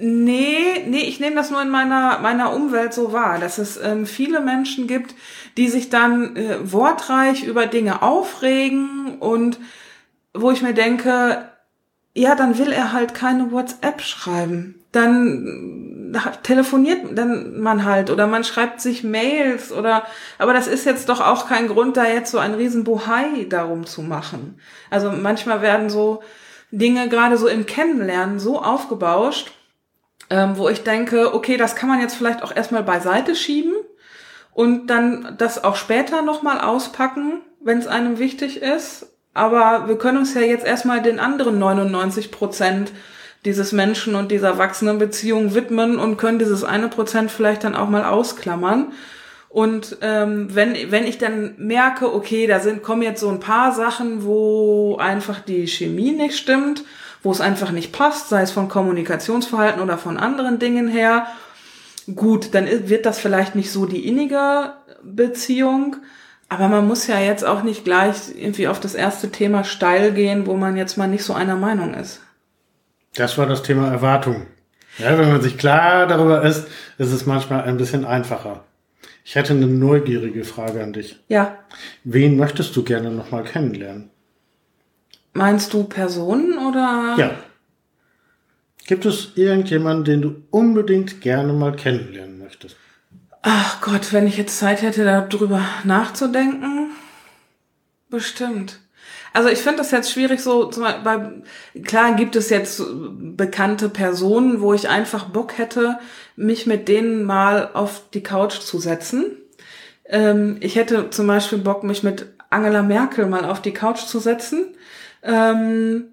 Nee, nee, ich nehme das nur in meiner, meiner Umwelt so wahr, dass es ähm, viele Menschen gibt, die sich dann äh, wortreich über Dinge aufregen und wo ich mir denke, ja, dann will er halt keine WhatsApp schreiben. Dann telefoniert dann man halt oder man schreibt sich Mails oder, aber das ist jetzt doch auch kein Grund, da jetzt so ein riesen Bohai darum zu machen. Also manchmal werden so Dinge gerade so im Kennenlernen so aufgebauscht, ähm, wo ich denke, okay, das kann man jetzt vielleicht auch erstmal beiseite schieben und dann das auch später nochmal auspacken, wenn es einem wichtig ist aber wir können uns ja jetzt erstmal den anderen 99 Prozent dieses Menschen und dieser wachsenden Beziehung widmen und können dieses eine Prozent vielleicht dann auch mal ausklammern. Und ähm, wenn, wenn ich dann merke, okay, da sind, kommen jetzt so ein paar Sachen, wo einfach die Chemie nicht stimmt, wo es einfach nicht passt, sei es von Kommunikationsverhalten oder von anderen Dingen her, gut, dann wird das vielleicht nicht so die innige Beziehung. Aber man muss ja jetzt auch nicht gleich irgendwie auf das erste Thema steil gehen, wo man jetzt mal nicht so einer Meinung ist. Das war das Thema Erwartung. Ja, wenn man sich klar darüber ist, ist es manchmal ein bisschen einfacher. Ich hätte eine neugierige Frage an dich. Ja. Wen möchtest du gerne nochmal kennenlernen? Meinst du Personen oder? Ja. Gibt es irgendjemanden, den du unbedingt gerne mal kennenlernen möchtest? Ach Gott, wenn ich jetzt Zeit hätte, darüber nachzudenken. Bestimmt. Also ich finde das jetzt schwierig so, weil klar gibt es jetzt bekannte Personen, wo ich einfach Bock hätte, mich mit denen mal auf die Couch zu setzen. Ähm, ich hätte zum Beispiel Bock, mich mit Angela Merkel mal auf die Couch zu setzen. Ähm,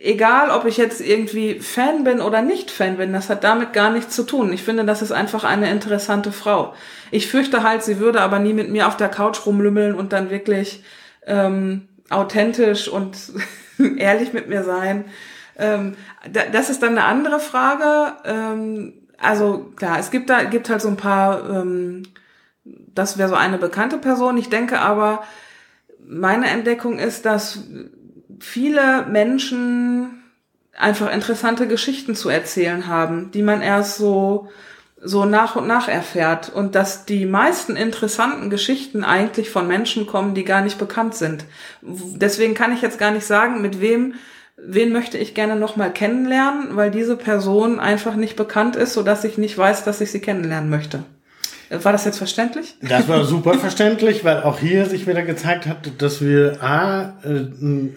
egal, ob ich jetzt irgendwie Fan bin oder nicht Fan bin, das hat damit gar nichts zu tun. Ich finde, das ist einfach eine interessante Frau. Ich fürchte halt, sie würde aber nie mit mir auf der Couch rumlümmeln und dann wirklich ähm, authentisch und ehrlich mit mir sein. Ähm, das ist dann eine andere Frage. Ähm, also klar, es gibt da gibt halt so ein paar. Ähm, das wäre so eine bekannte Person. Ich denke aber, meine Entdeckung ist, dass viele Menschen einfach interessante Geschichten zu erzählen haben, die man erst so so nach und nach erfährt und dass die meisten interessanten Geschichten eigentlich von Menschen kommen, die gar nicht bekannt sind. Deswegen kann ich jetzt gar nicht sagen, mit wem wen möchte ich gerne noch mal kennenlernen, weil diese Person einfach nicht bekannt ist, so dass ich nicht weiß, dass ich sie kennenlernen möchte. War das jetzt verständlich? Das war super verständlich, weil auch hier sich wieder gezeigt hat, dass wir A, äh,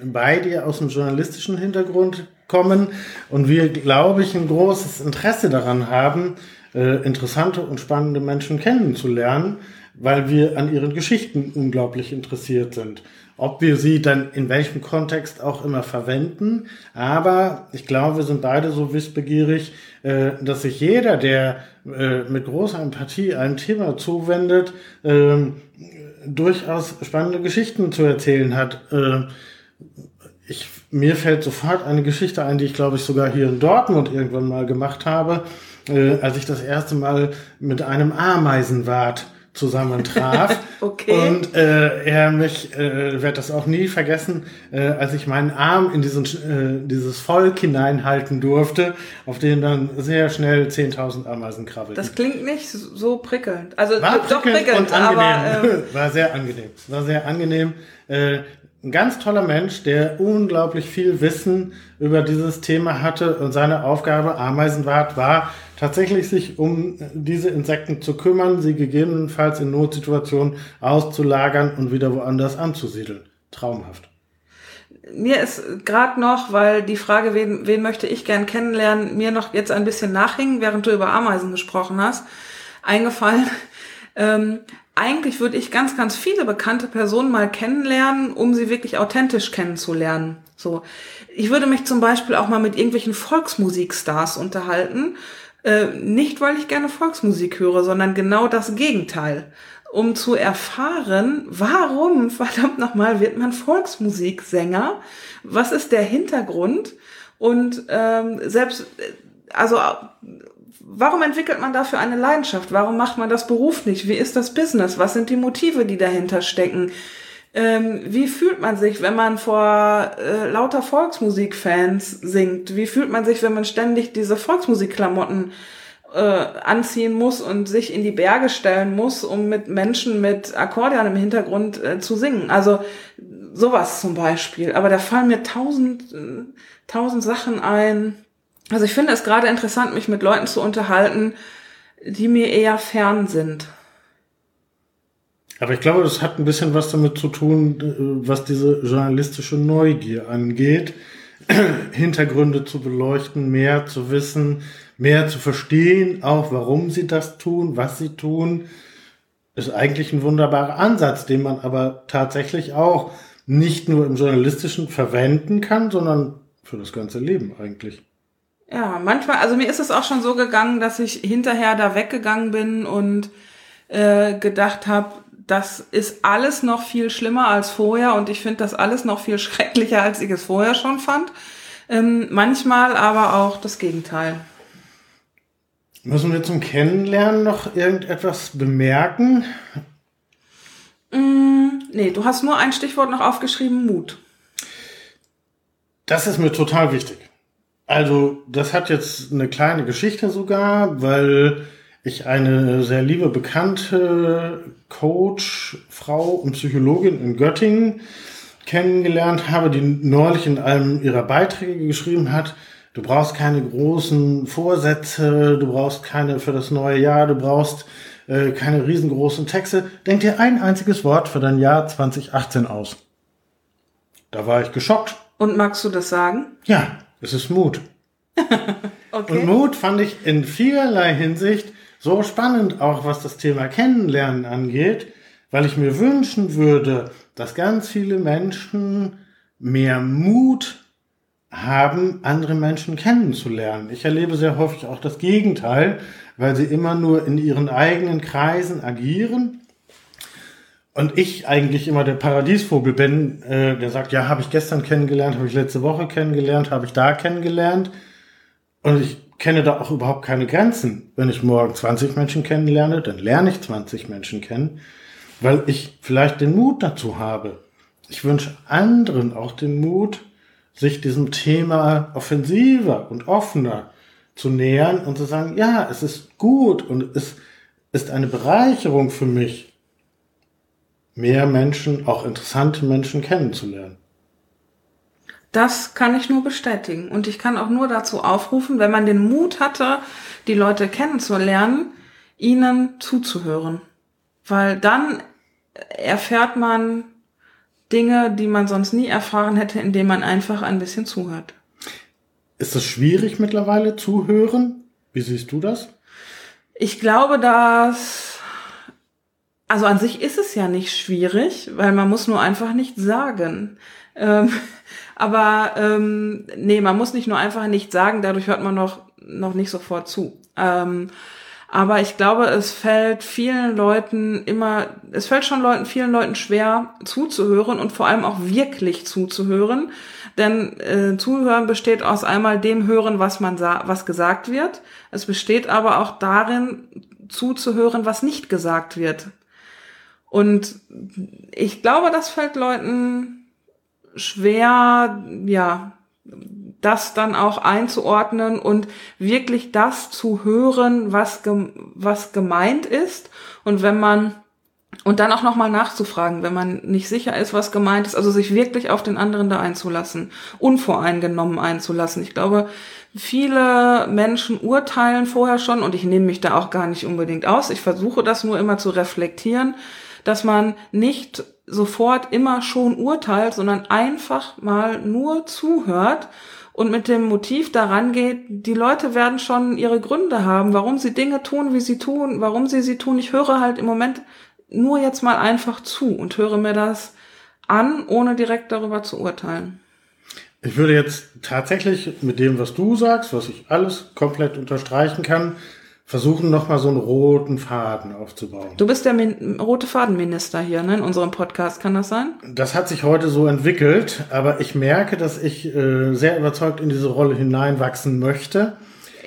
beide aus dem journalistischen Hintergrund kommen und wir, glaube ich, ein großes Interesse daran haben, äh, interessante und spannende Menschen kennenzulernen, weil wir an ihren Geschichten unglaublich interessiert sind ob wir sie dann in welchem Kontext auch immer verwenden. Aber ich glaube, wir sind beide so wissbegierig, äh, dass sich jeder, der äh, mit großer Empathie einem Thema zuwendet, äh, durchaus spannende Geschichten zu erzählen hat. Äh, ich, mir fällt sofort eine Geschichte ein, die ich glaube ich sogar hier in Dortmund irgendwann mal gemacht habe, als ich das erste Mal mit einem Ameisenwart zusammentraf. Okay. Und äh, er mich, äh, werde das auch nie vergessen, äh, als ich meinen Arm in diesen, äh, dieses Volk hineinhalten durfte, auf den dann sehr schnell 10.000 Ameisen krabbelten. Das klingt nicht so prickelnd. Also war doch prickelnd prickelnd, und angenehm. aber ähm, war sehr angenehm. War sehr angenehm. Äh, ein ganz toller Mensch, der unglaublich viel Wissen über dieses Thema hatte und seine Aufgabe Ameisenwart war, tatsächlich sich um diese Insekten zu kümmern, sie gegebenenfalls in Notsituationen auszulagern und wieder woanders anzusiedeln. Traumhaft. mir ist gerade noch, weil die Frage, wen, wen möchte ich gern kennenlernen, mir noch jetzt ein bisschen nachhing, während du über Ameisen gesprochen hast, eingefallen. Ähm, eigentlich würde ich ganz, ganz viele bekannte Personen mal kennenlernen, um sie wirklich authentisch kennenzulernen. So, ich würde mich zum Beispiel auch mal mit irgendwelchen Volksmusikstars unterhalten. Äh, nicht, weil ich gerne Volksmusik höre, sondern genau das Gegenteil. Um zu erfahren, warum, verdammt nochmal, wird man Volksmusiksänger? Was ist der Hintergrund? Und ähm, selbst, äh, also warum entwickelt man dafür eine Leidenschaft? Warum macht man das beruflich? Wie ist das Business? Was sind die Motive, die dahinter stecken? Ähm, wie fühlt man sich, wenn man vor äh, lauter Volksmusikfans singt? Wie fühlt man sich, wenn man ständig diese Volksmusikklamotten äh, anziehen muss und sich in die Berge stellen muss, um mit Menschen mit Akkordeon im Hintergrund äh, zu singen? Also sowas zum Beispiel. Aber da fallen mir tausend, äh, tausend Sachen ein. Also ich finde es gerade interessant, mich mit Leuten zu unterhalten, die mir eher fern sind. Aber ich glaube, das hat ein bisschen was damit zu tun, äh, was diese journalistische Neugier angeht. Hintergründe zu beleuchten, mehr zu wissen, mehr zu verstehen, auch warum sie das tun, was sie tun, ist eigentlich ein wunderbarer Ansatz, den man aber tatsächlich auch nicht nur im journalistischen verwenden kann, sondern für das ganze Leben eigentlich. Ja, manchmal, also mir ist es auch schon so gegangen, dass ich hinterher da weggegangen bin und äh, gedacht habe, das ist alles noch viel schlimmer als vorher und ich finde das alles noch viel schrecklicher, als ich es vorher schon fand. Ähm, manchmal aber auch das Gegenteil. Müssen wir zum Kennenlernen noch irgendetwas bemerken? Mm, nee, du hast nur ein Stichwort noch aufgeschrieben, Mut. Das ist mir total wichtig. Also, das hat jetzt eine kleine Geschichte sogar, weil ich eine sehr liebe bekannte Coach, Frau und Psychologin in Göttingen kennengelernt habe, die neulich in einem ihrer Beiträge geschrieben hat, du brauchst keine großen Vorsätze, du brauchst keine für das neue Jahr, du brauchst äh, keine riesengroßen Texte. Denk dir ein einziges Wort für dein Jahr 2018 aus. Da war ich geschockt. Und magst du das sagen? Ja, es ist Mut. Okay. Und Mut fand ich in vielerlei Hinsicht so spannend, auch was das Thema Kennenlernen angeht, weil ich mir wünschen würde, dass ganz viele Menschen mehr Mut haben, andere Menschen kennenzulernen. Ich erlebe sehr häufig auch das Gegenteil, weil sie immer nur in ihren eigenen Kreisen agieren. Und ich eigentlich immer der Paradiesvogel bin, äh, der sagt, ja, habe ich gestern kennengelernt, habe ich letzte Woche kennengelernt, habe ich da kennengelernt. Und ich kenne da auch überhaupt keine Grenzen. Wenn ich morgen 20 Menschen kennenlerne, dann lerne ich 20 Menschen kennen, weil ich vielleicht den Mut dazu habe. Ich wünsche anderen auch den Mut, sich diesem Thema offensiver und offener zu nähern und zu sagen, ja, es ist gut und es ist eine Bereicherung für mich, mehr Menschen, auch interessante Menschen kennenzulernen. Das kann ich nur bestätigen. Und ich kann auch nur dazu aufrufen, wenn man den Mut hatte, die Leute kennenzulernen, ihnen zuzuhören. Weil dann erfährt man Dinge, die man sonst nie erfahren hätte, indem man einfach ein bisschen zuhört. Ist es schwierig mittlerweile zuhören? Wie siehst du das? Ich glaube, dass, also an sich ist es ja nicht schwierig, weil man muss nur einfach nicht sagen. Ähm, aber ähm, nee, man muss nicht nur einfach nicht sagen, dadurch hört man noch, noch nicht sofort zu. Ähm, aber ich glaube, es fällt vielen Leuten immer, es fällt schon Leuten, vielen Leuten schwer zuzuhören und vor allem auch wirklich zuzuhören. Denn äh, Zuhören besteht aus einmal dem Hören, was man was gesagt wird. Es besteht aber auch darin, zuzuhören, was nicht gesagt wird. Und ich glaube, das fällt Leuten schwer, ja, das dann auch einzuordnen und wirklich das zu hören, was, was gemeint ist. Und wenn man und dann auch nochmal nachzufragen, wenn man nicht sicher ist, was gemeint ist, also sich wirklich auf den anderen da einzulassen, unvoreingenommen einzulassen. Ich glaube, viele Menschen urteilen vorher schon und ich nehme mich da auch gar nicht unbedingt aus. Ich versuche das nur immer zu reflektieren, dass man nicht sofort immer schon urteilt, sondern einfach mal nur zuhört und mit dem Motiv daran geht, die Leute werden schon ihre Gründe haben, warum sie Dinge tun, wie sie tun, warum sie sie tun. Ich höre halt im Moment nur jetzt mal einfach zu und höre mir das an, ohne direkt darüber zu urteilen. Ich würde jetzt tatsächlich mit dem, was du sagst, was ich alles komplett unterstreichen kann, versuchen nochmal so einen roten Faden aufzubauen. Du bist der Min rote Fadenminister hier ne, in unserem Podcast, kann das sein? Das hat sich heute so entwickelt, aber ich merke, dass ich äh, sehr überzeugt in diese Rolle hineinwachsen möchte.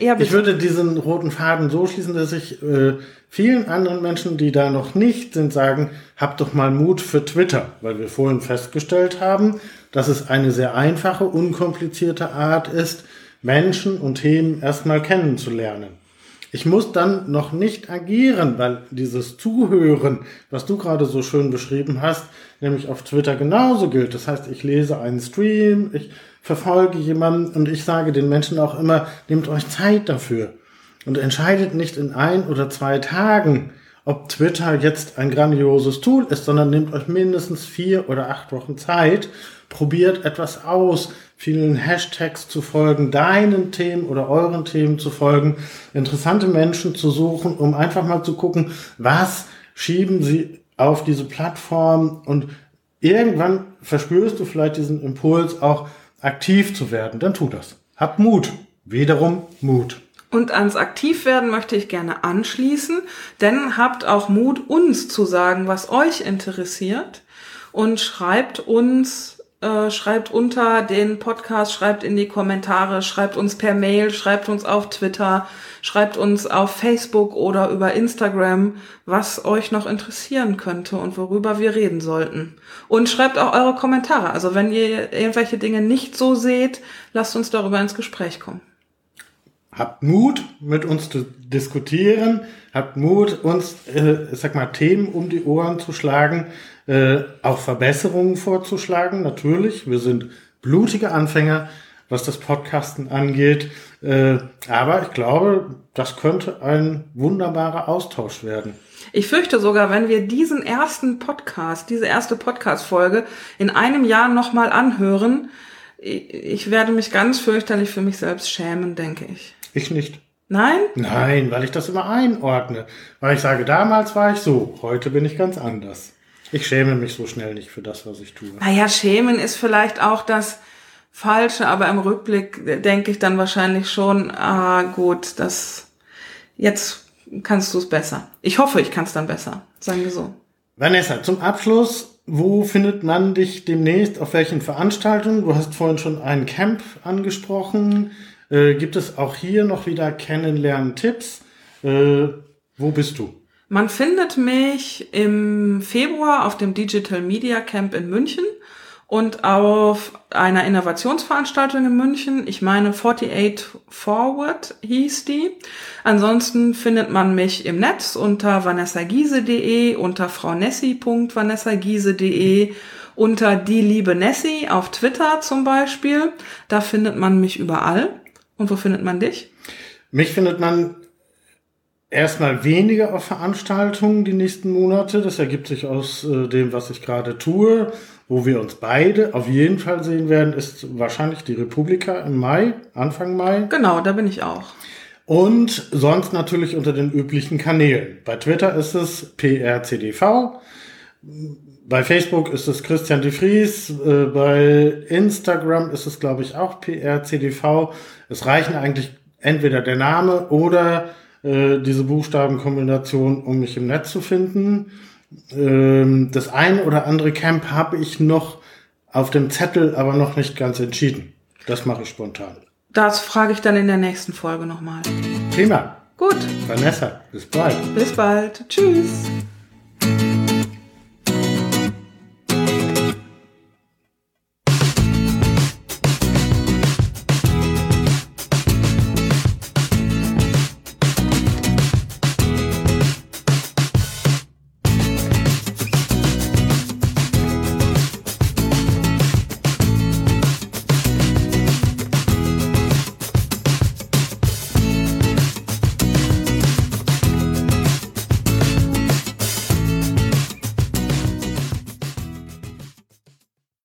Ja, ich würde diesen roten Faden so schließen, dass ich äh, vielen anderen Menschen, die da noch nicht sind, sagen, habt doch mal Mut für Twitter, weil wir vorhin festgestellt haben, dass es eine sehr einfache, unkomplizierte Art ist, Menschen und Themen erstmal kennenzulernen. Ich muss dann noch nicht agieren, weil dieses Zuhören, was du gerade so schön beschrieben hast, nämlich auf Twitter genauso gilt. Das heißt, ich lese einen Stream, ich verfolge jemanden und ich sage den Menschen auch immer, nehmt euch Zeit dafür und entscheidet nicht in ein oder zwei Tagen, ob Twitter jetzt ein grandioses Tool ist, sondern nehmt euch mindestens vier oder acht Wochen Zeit, probiert etwas aus, vielen Hashtags zu folgen, deinen Themen oder euren Themen zu folgen, interessante Menschen zu suchen, um einfach mal zu gucken, was schieben sie auf diese Plattform und irgendwann verspürst du vielleicht diesen Impuls auch aktiv zu werden, dann tu das. Hab Mut. Wiederum Mut. Und ans Aktivwerden möchte ich gerne anschließen, denn habt auch Mut, uns zu sagen, was euch interessiert und schreibt uns, äh, schreibt unter den Podcast, schreibt in die Kommentare, schreibt uns per Mail, schreibt uns auf Twitter, schreibt uns auf Facebook oder über Instagram, was euch noch interessieren könnte und worüber wir reden sollten. Und schreibt auch eure Kommentare. Also wenn ihr irgendwelche Dinge nicht so seht, lasst uns darüber ins Gespräch kommen habt Mut, mit uns zu diskutieren, habt Mut, uns, äh, sag mal, Themen um die Ohren zu schlagen, äh, auch Verbesserungen vorzuschlagen. Natürlich, wir sind blutige Anfänger, was das Podcasten angeht. Äh, aber ich glaube, das könnte ein wunderbarer Austausch werden. Ich fürchte sogar, wenn wir diesen ersten Podcast, diese erste Podcast-Folge in einem Jahr nochmal anhören, ich werde mich ganz fürchterlich für mich selbst schämen, denke ich. Ich nicht. Nein? Nein, weil ich das immer einordne. Weil ich sage, damals war ich so, heute bin ich ganz anders. Ich schäme mich so schnell nicht für das, was ich tue. Naja, schämen ist vielleicht auch das Falsche, aber im Rückblick denke ich dann wahrscheinlich schon, ah gut, das jetzt kannst du es besser. Ich hoffe, ich kann es dann besser, sagen wir so. Vanessa, zum Abschluss, wo findet man dich demnächst, auf welchen Veranstaltungen? Du hast vorhin schon ein Camp angesprochen. Äh, gibt es auch hier noch wieder Kennenlernen-Tipps? Äh, wo bist du? Man findet mich im Februar auf dem Digital Media Camp in München und auf einer Innovationsveranstaltung in München. Ich meine 48 Forward hieß die. Ansonsten findet man mich im Netz unter vanessagiese.de, unter fraunessi.vanessagiese.de, unter die liebe Nessie auf Twitter zum Beispiel. Da findet man mich überall. Und wo findet man dich? Mich findet man erstmal weniger auf Veranstaltungen die nächsten Monate. Das ergibt sich aus äh, dem, was ich gerade tue. Wo wir uns beide auf jeden Fall sehen werden, ist wahrscheinlich die Republika im Mai, Anfang Mai. Genau, da bin ich auch. Und sonst natürlich unter den üblichen Kanälen. Bei Twitter ist es PRCDV. Bei Facebook ist es Christian de Vries. Äh, bei Instagram ist es, glaube ich, auch PRCDV. Es reichen eigentlich entweder der Name oder äh, diese Buchstabenkombination, um mich im Netz zu finden. Ähm, das eine oder andere Camp habe ich noch auf dem Zettel, aber noch nicht ganz entschieden. Das mache ich spontan. Das frage ich dann in der nächsten Folge nochmal. Prima. Gut. Vanessa, bis bald. Bis bald. Tschüss.